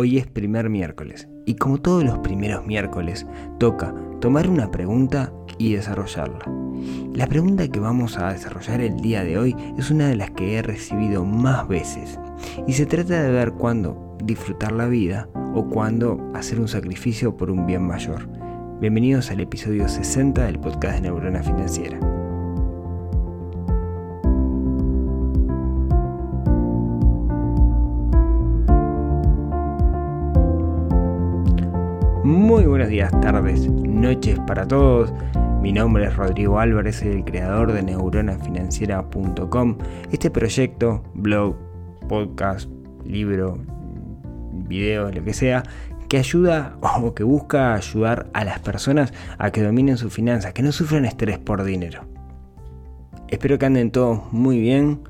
Hoy es primer miércoles y como todos los primeros miércoles toca tomar una pregunta y desarrollarla. La pregunta que vamos a desarrollar el día de hoy es una de las que he recibido más veces y se trata de ver cuándo disfrutar la vida o cuándo hacer un sacrificio por un bien mayor. Bienvenidos al episodio 60 del podcast de Neurona Financiera. Muy buenos días, tardes, noches para todos. Mi nombre es Rodrigo Álvarez, el creador de neuronafinanciera.com. Este proyecto, blog, podcast, libro, video, lo que sea, que ayuda o que busca ayudar a las personas a que dominen sus finanzas, que no sufran estrés por dinero. Espero que anden todos muy bien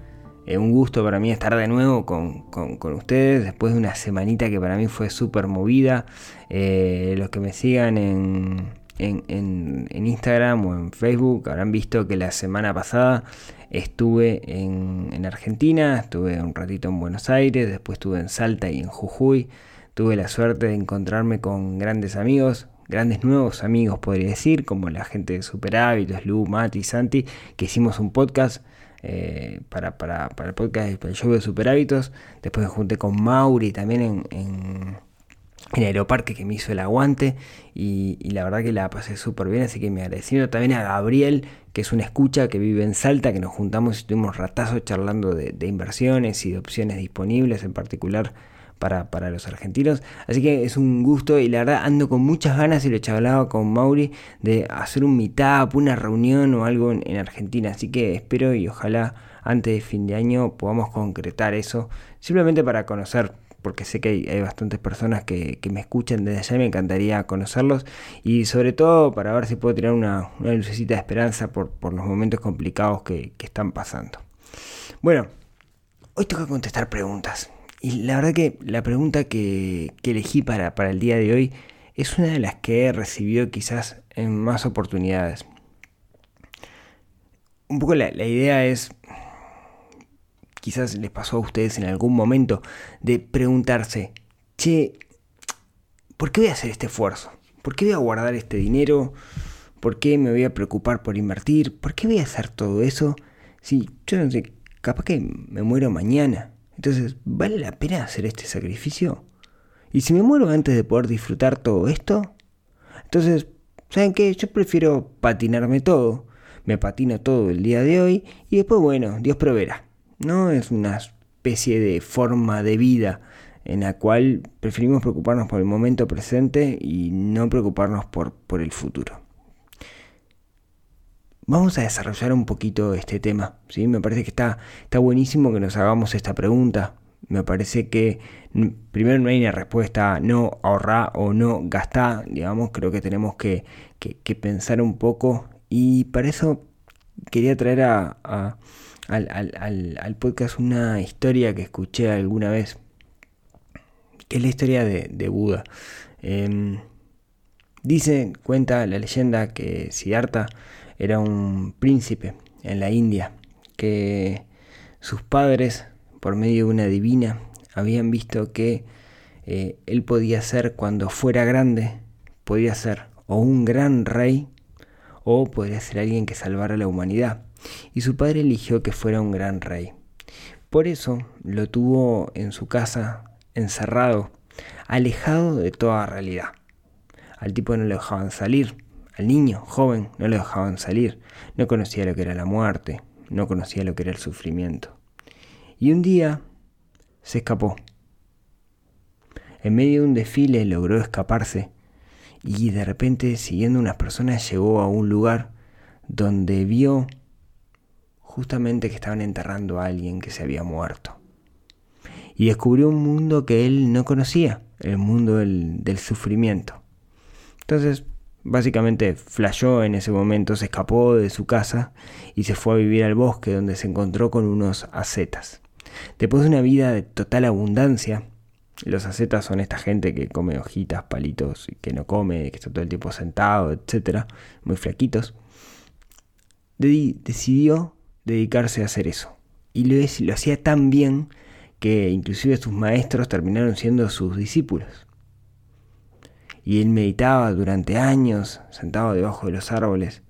eh, un gusto para mí estar de nuevo con, ustedes después de una semanita que para mí fue súper movida. Eh, los que me sigan en, Instagram o en Facebook habrán visto que la semana pasada estuve en, en, Argentina, estuve un ratito en Buenos Aires, después estuve en Salta y en Jujuy. Tuve la suerte de encontrarme con grandes amigos, grandes nuevos amigos podría decir, como la gente de Super Hábitos, Lu, Mati, Santi, que hicimos un podcast eh, para, para, para, el podcast, para el show de Super Hábitos. Después me junté con Mauri también en, en, Aeroparque que me hizo el aguante y, la verdad que la pasé súper bien, así que me agradecido también a Gabriel, que es una escucha que vive en Salta, que nos juntamos y estuvimos ratazos charlando de inversiones y de opciones disponibles, en particular para, los argentinos. Así que es un gusto y la verdad ando con muchas ganas y lo hablado con Mauri de hacer un meetup, una reunión o algo en, Argentina. Así que espero y ojalá antes de fin de año podamos concretar eso. Simplemente para conocer porque sé que hay, bastantes personas que, me escuchan desde allá y me encantaría conocerlos y sobre todo para ver si puedo tirar una, lucecita de esperanza por, los momentos complicados que, que están pasando. Bueno, hoy toca contestar preguntas. Y la verdad que la pregunta que, elegí para, el día de hoy es una de las que he recibido quizás en más oportunidades. Un poco la, idea es, quizás les pasó a ustedes en algún momento, de preguntarse, che, ¿por qué voy a hacer este esfuerzo? ¿Por qué voy a guardar este dinero? ¿Por qué me voy a preocupar por invertir? ¿Por qué voy a hacer todo eso? Si yo no sé, capaz que me muero mañana. Entonces, ¿vale la pena hacer este sacrificio? ¿Y si me muero antes de poder disfrutar todo esto? Entonces, ¿saben qué? Yo prefiero patinarme todo. Me patino todo el día de hoy y después, bueno, Dios proveerá. No es una especie de forma de vida en la cual preferimos preocuparnos por el momento presente y no preocuparnos por, por el futuro. Vamos a desarrollar un poquito este tema. ¿sí? Me parece que está, está buenísimo que nos hagamos esta pregunta. Me parece que primero no hay una respuesta no ahorrar o no gastar, digamos, creo que tenemos que, pensar un poco y para eso quería traer a, al, podcast una historia que escuché alguna vez, que es la historia de, Buda. Em, dice, cuenta la leyenda que Siddhartha era un príncipe en la India que sus padres, por medio de una divina, habían visto que eh, él podía ser cuando fuera grande, podía ser o un gran rey o podría ser alguien que salvara a la humanidad. Y su padre eligió que fuera un gran rey. Por eso lo tuvo en su casa, encerrado, alejado de toda realidad. Al tipo no lo dejaban salir, al niño, joven, no lo dejaban salir, no conocía lo que era la muerte, no conocía lo que era el sufrimiento. Y un día se escapó. En medio de un desfile logró escaparse y de repente, siguiendo unas personas, llegó a un lugar donde vio justamente que estaban enterrando a alguien que se había muerto. Y descubrió un mundo que él no conocía, el mundo del, del sufrimiento. Entonces Básicamente flashó en ese momento, se escapó de su casa y se fue a vivir al bosque donde se encontró con unos ascetas. Después de una vida de total abundancia, los ascetas son esta gente que come hojitas, palitos, que no come, que está todo el tiempo sentado, etc. Muy flaquitos. decidió dedicarse a hacer eso. Y lo, lo hacía tan bien que inclusive sus maestros terminaron siendo sus discípulos. Y él meditaba durante años, sentado debajo de los árboles,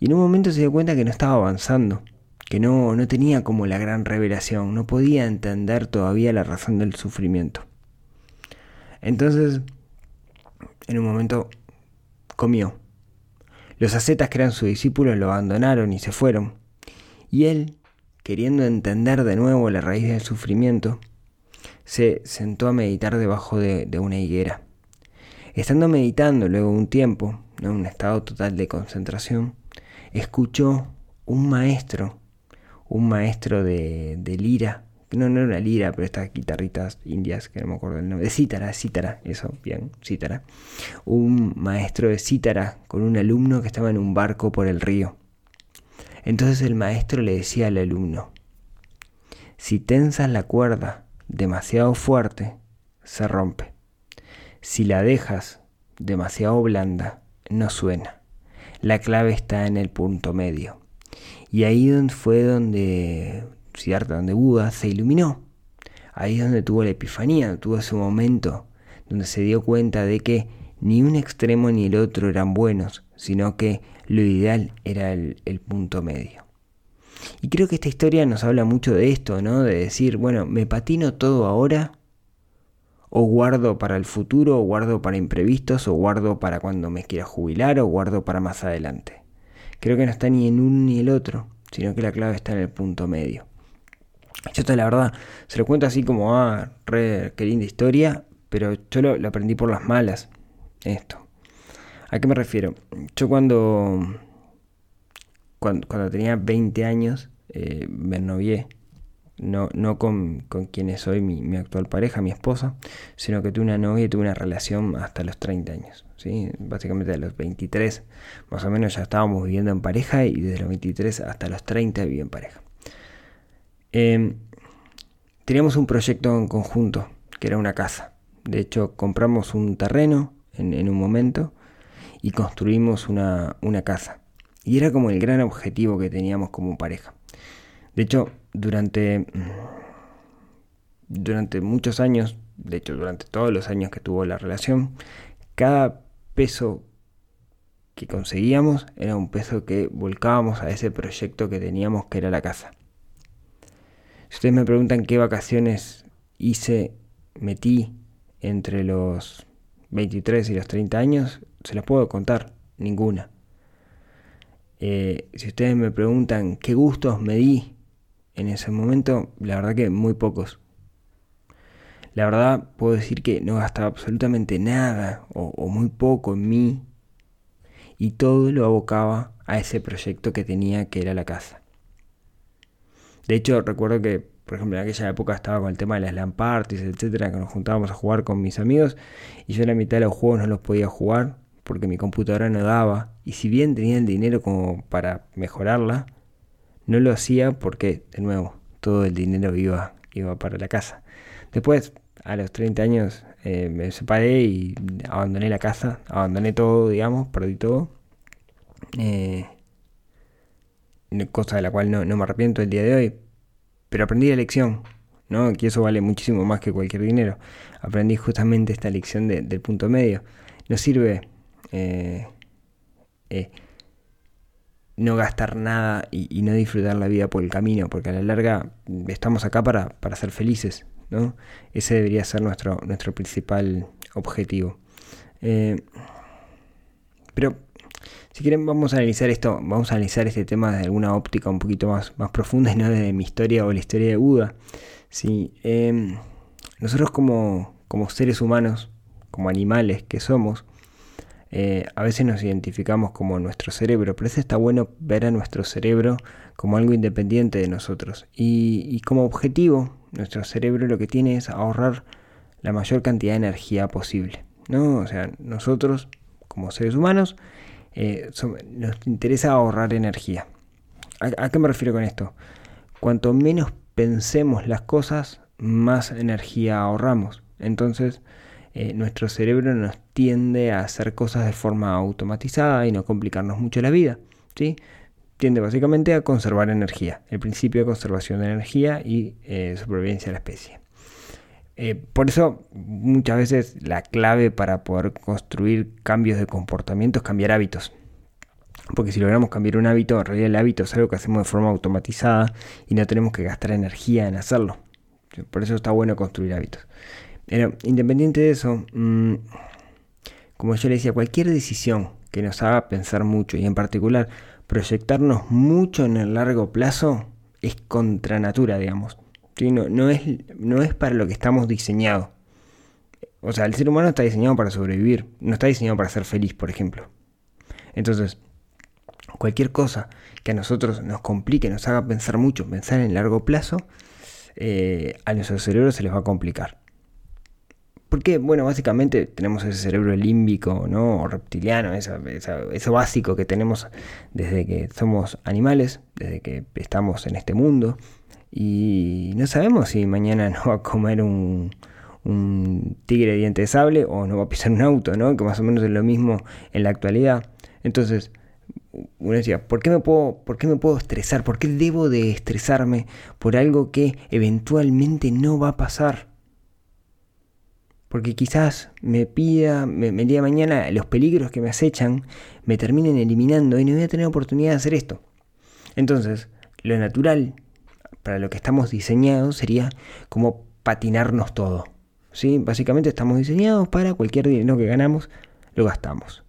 y en un momento se dio cuenta que no estaba avanzando, que no, no tenía como la gran revelación, no podía entender todavía la razón del sufrimiento. Entonces, en un momento, comió. Los ascetas que eran sus discípulos lo abandonaron y se fueron. Y él, queriendo entender de nuevo la raíz del sufrimiento, se sentó a meditar debajo de, una higuera. Estando meditando luego un tiempo, en un estado total de concentración, escuchó un maestro, un maestro de, de lira, no, no era una lira, pero estas guitarritas indias, que no me acuerdo el nombre, de cítara, cítara, eso, bien, cítara. Un maestro de cítara con un alumno que estaba en un barco por el río. Entonces el maestro le decía al alumno, si tensas la cuerda demasiado fuerte, se rompe. Si la dejas demasiado blanda, no suena. La clave está en el punto medio. Y ahí fue donde Siddhartha, donde Buda se iluminó. Ahí es donde tuvo la epifanía, tuvo ese momento donde se dio cuenta de que ni un extremo ni el otro eran buenos, sino que lo ideal era el, punto medio. Y creo que esta historia nos habla mucho de esto, ¿no? De decir, bueno, ¿me patino todo ahora? ¿O guardo para el futuro? ¿O guardo para imprevistos? ¿O guardo para cuando me quiera jubilar? ¿O guardo para más adelante? Creo que no está ni en uno ni el otro, sino que la clave está en el punto medio. Yo la verdad, se lo cuento así como, ah, re, qué linda historia, pero yo lo, aprendí por las malas, esto. ¿A qué me refiero? Yo cuando, cuando, tenía 20 años, eh, me novié, no, no con, con quien soy mi, mi, actual pareja, mi esposa, sino que tuve una novia y tuve una relación hasta los 30 años. ¿sí? Básicamente a los 23, más o menos ya estábamos viviendo en pareja y desde los 23 hasta los 30 viví en pareja. Em, teníamos un proyecto en conjunto, que era una casa. De hecho, compramos un terreno en, un momento y construimos una, casa. Y era como el gran objetivo que teníamos como pareja. De hecho, durante, durante muchos años, de hecho durante todos los años que tuvo la relación, cada peso que conseguíamos era un peso que volcábamos a ese proyecto que teníamos que era la casa. Si ustedes me preguntan qué vacaciones hice, metí entre los 23 y los 30 años, se las puedo contar, ninguna. Eh, si ustedes me preguntan qué gustos me di en ese momento, la verdad que muy pocos. La verdad puedo decir que no gastaba absolutamente nada o, muy poco en mí y todo lo abocaba a ese proyecto que tenía que era la casa. De hecho, recuerdo que, por ejemplo, en aquella época estaba con el tema de las LAN parties, etcétera, que nos juntábamos a jugar con mis amigos y yo la mitad de los juegos no los podía jugar porque mi computadora no daba. Y si bien tenía el dinero como para mejorarla, no lo hacía porque, de nuevo, todo el dinero iba, iba para la casa. Después, a los 30 años, eh, me separé y abandoné la casa, abandoné todo, digamos, perdí todo. Eh, cosa de la cual no, me arrepiento el día de hoy, pero aprendí la lección, ¿no? que eso vale muchísimo más que cualquier dinero. Aprendí justamente esta lección del punto medio. No sirve eh, eh, no gastar nada y, no disfrutar la vida por el camino, porque a la larga estamos acá para, para ser felices. ¿no? Ese debería ser nuestro, nuestro principal objetivo. Eh, pero si quieren vamos a analizar esto, vamos a analizar este tema desde alguna óptica un poquito más, más profunda y no desde mi historia o la historia de Buda. Sí, em, nosotros como, como seres humanos, como animales que somos, eh, a veces nos identificamos como nuestro cerebro, pero eso está bueno ver a nuestro cerebro como algo independiente de nosotros. Y, como objetivo, nuestro cerebro lo que tiene es ahorrar la mayor cantidad de energía posible. ¿no? O sea, nosotros como seres humanos eh, nos interesa ahorrar energía. ¿A, qué me refiero con esto? Cuanto menos pensemos las cosas, más energía ahorramos. Entonces, eh, nuestro cerebro nos tiende a hacer cosas de forma automatizada y no complicarnos mucho la vida. ¿sí? tiende básicamente a conservar energía, el principio de conservación de energía y eh, supervivencia de la especie. Eh, por eso muchas veces la clave para poder construir cambios de comportamiento es cambiar hábitos. Porque si logramos cambiar un hábito, en realidad el hábito es algo que hacemos de forma automatizada y no tenemos que gastar energía en hacerlo. Por eso está bueno construir hábitos. Pero independiente de eso, mm, como yo le decía, cualquier decisión que nos haga pensar mucho y en particular proyectarnos mucho en el largo plazo es contra natura, digamos. No, no, es, no es para lo que estamos diseñados. O sea, el ser humano está diseñado para sobrevivir, no está diseñado para ser feliz, por ejemplo. Entonces, cualquier cosa que a nosotros nos complique, nos haga pensar mucho, pensar en largo plazo, eh, a nuestro cerebro se les va a complicar. Porque, bueno, básicamente tenemos ese cerebro límbico, ¿no? O reptiliano, eso básico que tenemos desde que somos animales, desde que estamos en este mundo. Y no sabemos si mañana nos va a comer un, un tigre de diente de sable o nos va a pisar un auto, ¿no? Que más o menos es lo mismo en la actualidad. Entonces, uno decía, ¿por qué me puedo, por qué me puedo estresar? ¿Por qué debo de estresarme por algo que eventualmente no va a pasar? Porque quizás me pida, me, el día de mañana, los peligros que me acechan me terminen eliminando y no voy a tener oportunidad de hacer esto. Entonces, lo natural para lo que estamos diseñados sería como patinarnos todo. ¿sí? Básicamente estamos diseñados para cualquier dinero que ganamos, lo gastamos.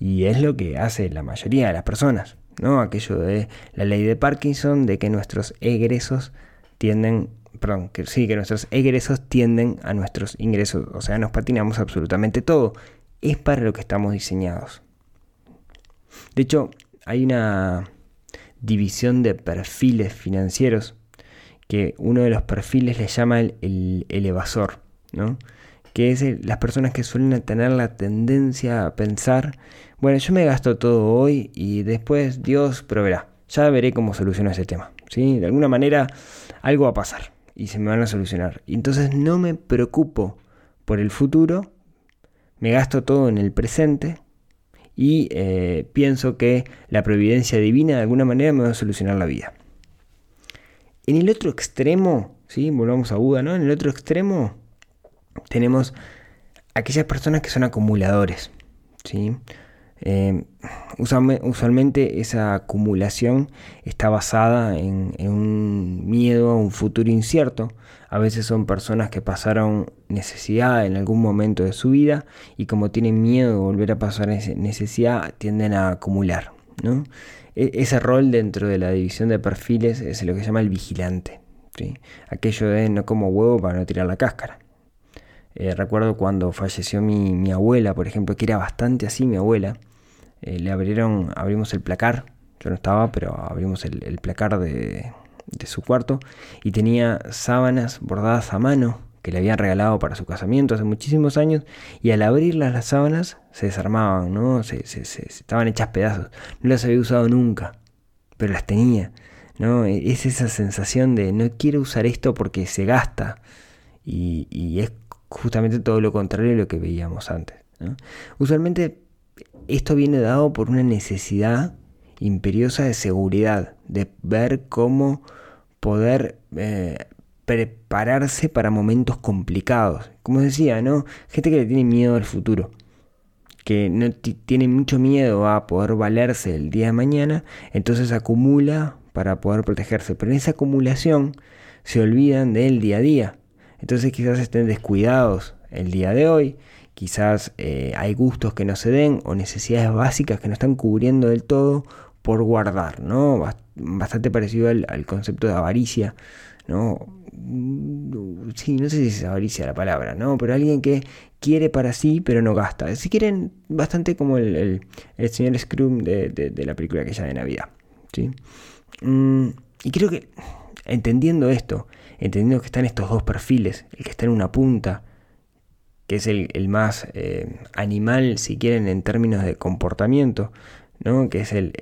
Y es lo que hace la mayoría de las personas. ¿no? Aquello de la ley de Parkinson, de que nuestros egresos tienden perdón, que sí, que nuestros egresos tienden a nuestros ingresos, o sea, nos patinamos absolutamente todo. Es para lo que estamos diseñados. De hecho, hay una división de perfiles financieros que uno de los perfiles le llama el, el, evasor, ¿no? que es las personas que suelen tener la tendencia a pensar, bueno, yo me gasto todo hoy y después Dios proveerá, ya veré cómo soluciono ese tema. ¿sí? De alguna manera algo va a pasar y se me van a solucionar. Y entonces no me preocupo por el futuro, me gasto todo en el presente y eh, pienso que la providencia divina de alguna manera me va a solucionar la vida. En el otro extremo, ¿sí? volvamos a Buda, ¿no? En el otro extremo tenemos aquellas personas que son acumuladores. ¿sí? Eh, usualmente esa acumulación está basada en, un miedo a un futuro incierto. A veces son personas que pasaron necesidad en algún momento de su vida y como tienen miedo de volver a pasar necesidad tienden a acumular. E, ese rol dentro de la división de perfiles es lo que se llama el vigilante. Aquello de no como huevo para no tirar la cáscara. Eh, recuerdo cuando falleció mi, abuela, por ejemplo, que era bastante así mi abuela. Eh, le abrieron, abrimos el placar, yo no estaba, pero abrimos el, placar de, su cuarto y tenía sábanas bordadas a mano que le habían regalado para su casamiento hace muchísimos años y al abrirlas las sábanas se desarmaban, ¿no? Se, estaban hechas pedazos. No las había usado nunca, pero las tenía, ¿no? E, es esa sensación de no quiero usar esto porque se gasta y, y es justamente todo lo contrario de lo que veíamos antes. Usualmente esto viene dado por una necesidad imperiosa de seguridad, de ver cómo poder eh, prepararse para momentos complicados. Como decía, ¿no? Gente que le tiene miedo al futuro, que no tiene mucho miedo a poder valerse el día de mañana, entonces acumula para poder protegerse. Pero en esa acumulación se olvidan del día a día. Entonces quizás estén descuidados el día de hoy quizás eh, hay gustos que no se den o necesidades básicas que no están cubriendo del todo por guardar, ¿no? Bastante parecido al, concepto de avaricia, ¿no? Sí, no sé si es avaricia la palabra, ¿no? Pero alguien que quiere para sí, pero no gasta. Si quieren, bastante como el, señor Scrum de, la película que ya de Navidad, ¿sí? Mm, y creo que entendiendo esto, entendiendo que están estos dos perfiles, el que está en una punta que es el, más eh, animal, si quieren, en términos de comportamiento, ¿no? que es el,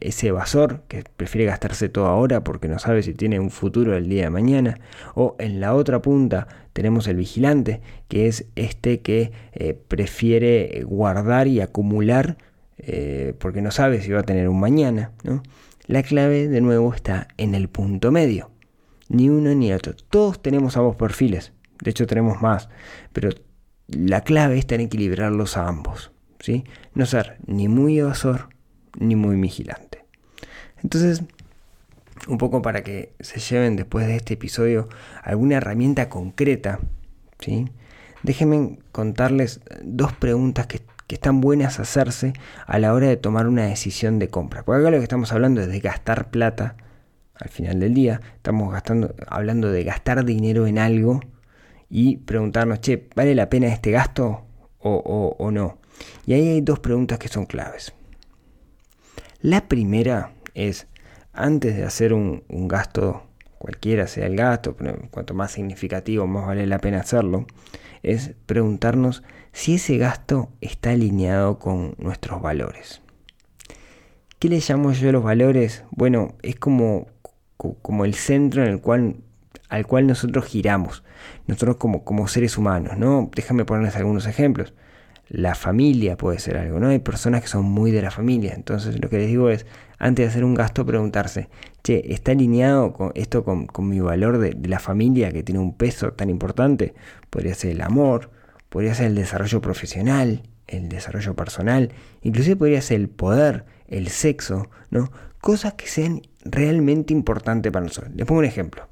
ese evasor que prefiere gastarse todo ahora porque no sabe si tiene un futuro el día de mañana. O en la otra punta tenemos el vigilante, que es este que eh, prefiere guardar y acumular eh, porque no sabe si va a tener un mañana. La clave de nuevo está en el punto medio. Ni uno ni otro. Todos tenemos ambos perfiles. De hecho tenemos más. Pero la clave está en equilibrarlos a ambos. ¿sí? No ser ni muy evasor ni muy vigilante. Entonces, un poco para que se lleven después de este episodio alguna herramienta concreta, ¿sí? déjenme contarles dos preguntas que, están buenas hacerse a la hora de tomar una decisión de compra. Porque acá lo que estamos hablando es de gastar plata al final del día. Estamos gastando, hablando de gastar dinero en algo y preguntarnos, che, ¿vale la pena este gasto o, o no? Y ahí hay dos preguntas que son claves. La primera es, antes de hacer un, gasto, cualquiera sea el gasto, pero cuanto más significativo, más vale la pena hacerlo, es preguntarnos si ese gasto está alineado con nuestros valores. ¿Qué le llamo yo los valores? Bueno, es como, como el centro en el cual, al cual nosotros giramos, nosotros como, como seres humanos, ¿no? Déjame ponerles algunos ejemplos la familia puede ser algo, ¿no? Hay personas que son muy de la familia, entonces lo que les digo es, antes de hacer un gasto, preguntarse, che, ¿está alineado con esto con, mi valor de, la familia que tiene un peso tan importante? Podría ser el amor, podría ser el desarrollo profesional, el desarrollo personal, inclusive podría ser el poder, el sexo, ¿no? Cosas que sean realmente importantes para nosotros. Les pongo un ejemplo.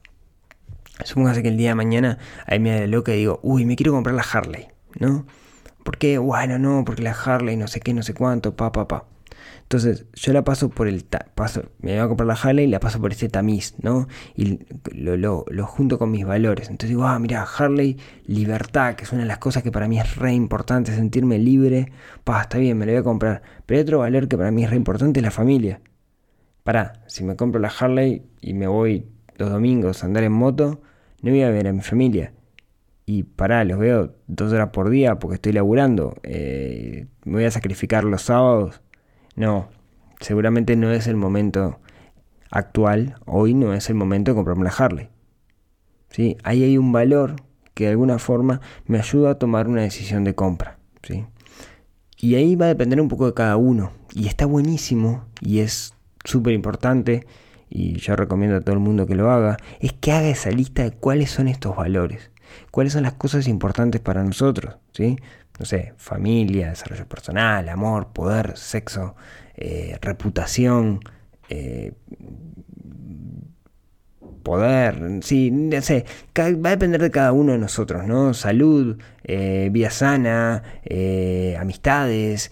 Supóngase que el día de mañana ahí me da loca y digo, uy, me quiero comprar la Harley, ¿no? Porque, bueno, no, porque la Harley no sé qué, no sé cuánto, pa, pa, pa. Entonces, yo la paso por el. Paso, me voy a comprar la Harley y la paso por este tamiz, ¿no? Y lo, lo, lo, junto con mis valores. Entonces digo, ah, mira, Harley, libertad, que es una de las cosas que para mí es re importante, sentirme libre. Pa, está bien, me lo voy a comprar. Pero hay otro valor que para mí es re importante, es la familia. Para, si me compro la Harley y me voy los domingos a andar en moto, no voy a ver a mi familia y pará, los veo dos horas por día porque estoy laburando, eh, me voy a sacrificar los sábados. No, seguramente no es el momento actual, hoy no es el momento de comprarme la Harley. ¿Sí? Ahí hay un valor que de alguna forma me ayuda a tomar una decisión de compra. ¿sí? Y ahí va a depender un poco de cada uno. Y está buenísimo y es súper importante y yo recomiendo a todo el mundo que lo haga, es que haga esa lista de cuáles son estos valores cuáles son las cosas importantes para nosotros, ¿sí? No sé, familia, desarrollo personal, amor, poder, sexo, eh, reputación, eh, poder, sí, no sé, va a depender de cada uno de nosotros, ¿no? Salud, eh, vida sana, amistades,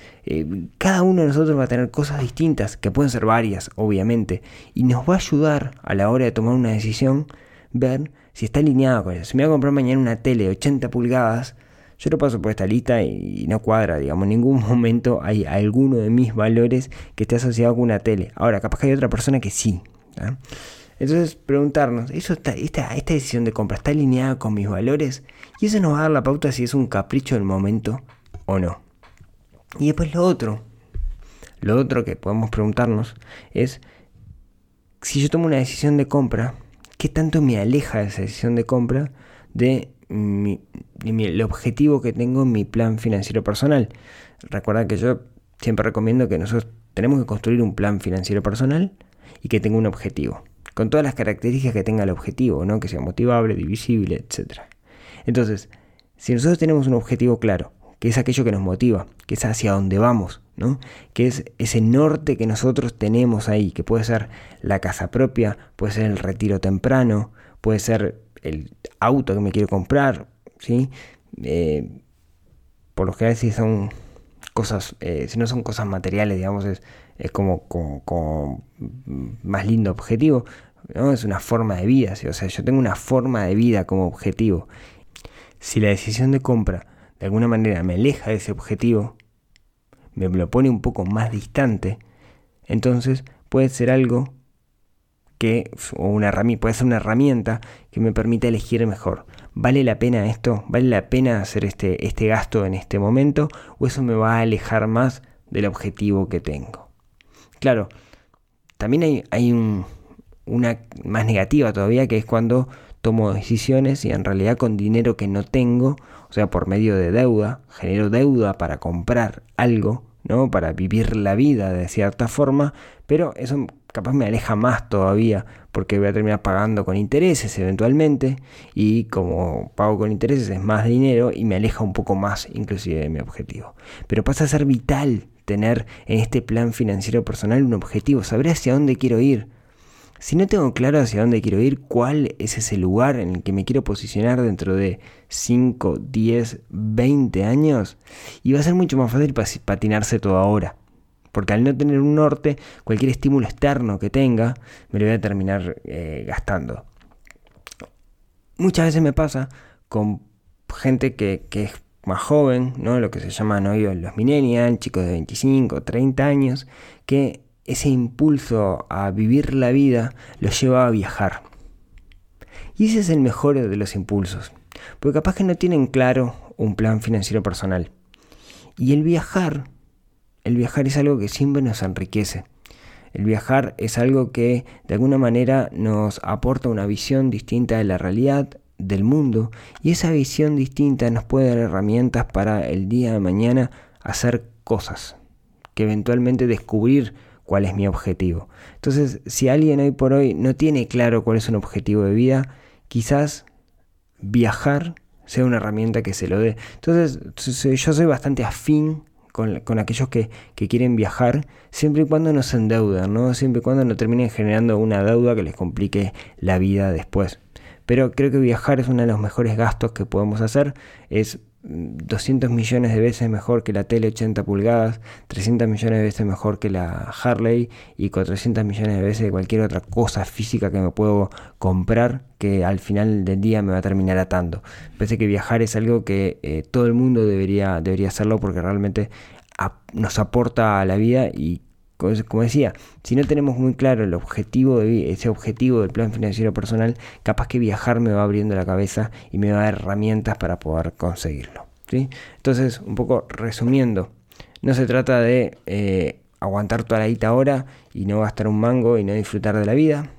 cada uno de nosotros va a tener cosas distintas, que pueden ser varias, obviamente, y nos va a ayudar a la hora de tomar una decisión, ver si está alineado con eso. Si me voy a comprar mañana una tele de 80 pulgadas, yo lo paso por esta lista y, no cuadra, digamos, en ningún momento hay alguno de mis valores que esté asociado con una tele. Ahora, capaz que hay otra persona que sí. Entonces, preguntarnos, ¿eso está, esta, decisión de compra está alineada con mis valores? Y eso nos va a dar la pauta si es un capricho del momento o no. Y después lo otro, lo otro que podemos preguntarnos es, si yo tomo una decisión de compra, qué tanto me aleja esa decisión de compra de, el objetivo que tengo en mi plan financiero personal. Recuerda que yo siempre recomiendo que nosotros tenemos que construir un plan financiero personal y que tenga un objetivo, con todas las características que tenga el objetivo, ¿no? que sea motivable, divisible, etc. Entonces, si nosotros tenemos un objetivo claro, que es aquello que nos motiva, que es hacia dónde vamos, ¿no? que es ese norte que nosotros tenemos ahí, que puede ser la casa propia, puede ser el retiro temprano, puede ser el auto que me quiero comprar, ¿sí? Eh, por lo general si son eh, si no son cosas materiales, digamos, es, es como, más lindo objetivo, ¿no? es una forma de vida, o sea, yo tengo una forma de vida como objetivo. Si la decisión de compra de alguna manera me aleja de ese objetivo, me lo pone un poco más distante, entonces puede ser algo que, o una puede ser una herramienta que me permita elegir mejor. ¿Vale la pena esto? ¿Vale la pena hacer este, este gasto en este momento? ¿O eso me va a alejar más del objetivo que tengo? Claro, también hay, hay una más negativa todavía que es cuando tomo decisiones y en realidad con dinero que no tengo, o sea, por medio de deuda, genero deuda para comprar algo, ¿no? Para vivir la vida de cierta forma, pero eso capaz me aleja más todavía, porque voy a terminar pagando con intereses eventualmente, y como pago con intereses es más dinero y me aleja un poco más inclusive de mi objetivo. Pero pasa a ser vital tener en este plan financiero personal un objetivo, saber hacia dónde quiero ir. Si no tengo claro hacia dónde quiero ir, cuál es ese lugar en el que me quiero posicionar dentro de 5, 10, 20 años, y va a ser mucho más fácil patinarse todo ahora. Porque al no tener un norte, cualquier estímulo externo que tenga, me lo voy a terminar eh, gastando. Muchas veces me pasa con gente que, es más joven, ¿no? lo que se llaman hoy los millennials, chicos de 25, 30 años, que ese impulso a vivir la vida los lleva a viajar. Y ese es el mejor de los impulsos, porque capaz que no tienen claro un plan financiero personal. Y el viajar el viajar es algo que siempre nos enriquece. El viajar es algo que de alguna manera nos aporta una visión distinta de la realidad, del mundo, y esa visión distinta nos puede dar herramientas para el día de mañana hacer cosas, que eventualmente descubrir cuál es mi objetivo. Entonces, si alguien hoy por hoy no tiene claro cuál es un objetivo de vida, quizás viajar sea una herramienta que se lo dé. Entonces, yo soy bastante afín con, aquellos que, quieren viajar, siempre y cuando no se endeuden, ¿no? siempre y cuando no terminen generando una deuda que les complique la vida después. Pero creo que viajar es uno de los mejores gastos que podemos hacer. Es 200 millones de veces mejor que la tele 80 pulgadas, 300 millones de veces mejor que la Harley y 400 millones de veces de cualquier otra cosa física que me puedo comprar que al final del día me va a terminar atando. Parece que viajar es algo que eh, todo el mundo debería, debería hacerlo porque realmente nos aporta a la vida y como decía, si no tenemos muy claro el objetivo ese objetivo del plan financiero personal, capaz que viajar me va abriendo la cabeza y me va a dar herramientas para poder conseguirlo. ¿sí? Entonces, un poco resumiendo, no se trata de eh, aguantar toda la guita ahora y no gastar un mango y no disfrutar de la vida.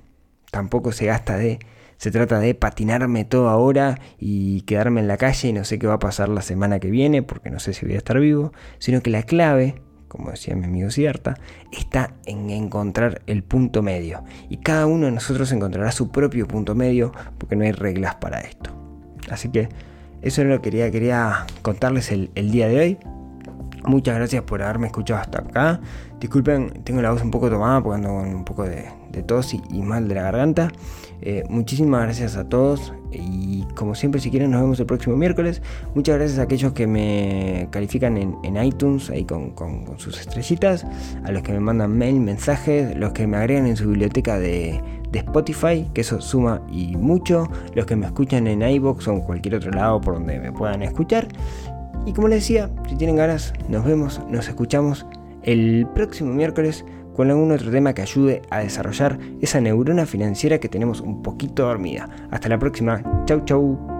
Tampoco se gasta de se trata de patinarme todo ahora y quedarme en la calle y no sé qué va a pasar la semana que viene porque no sé si voy a estar vivo, sino que la clave como decía mi amigo Cierta, está en encontrar el punto medio. Y cada uno de nosotros encontrará su propio punto medio porque no hay reglas para esto. Así que eso es lo que quería, quería contarles el, día de hoy. Muchas gracias por haberme escuchado hasta acá. Disculpen, tengo la voz un poco tomada porque ando con un poco de, tos y, mal de la garganta. Eh, muchísimas gracias a todos y como siempre si quieren nos vemos el próximo miércoles. Muchas gracias a aquellos que me califican en, iTunes ahí con, sus estrellitas, a los que me mandan mail, mensajes, los que me agregan en su biblioteca de, Spotify, que eso suma y mucho, los que me escuchan en iBox o en cualquier otro lado por donde me puedan escuchar. Y como les decía, si tienen ganas, nos vemos, nos escuchamos el próximo miércoles con algún otro tema que ayude a desarrollar esa neurona financiera que tenemos un poquito dormida. Hasta la próxima. Chau chau.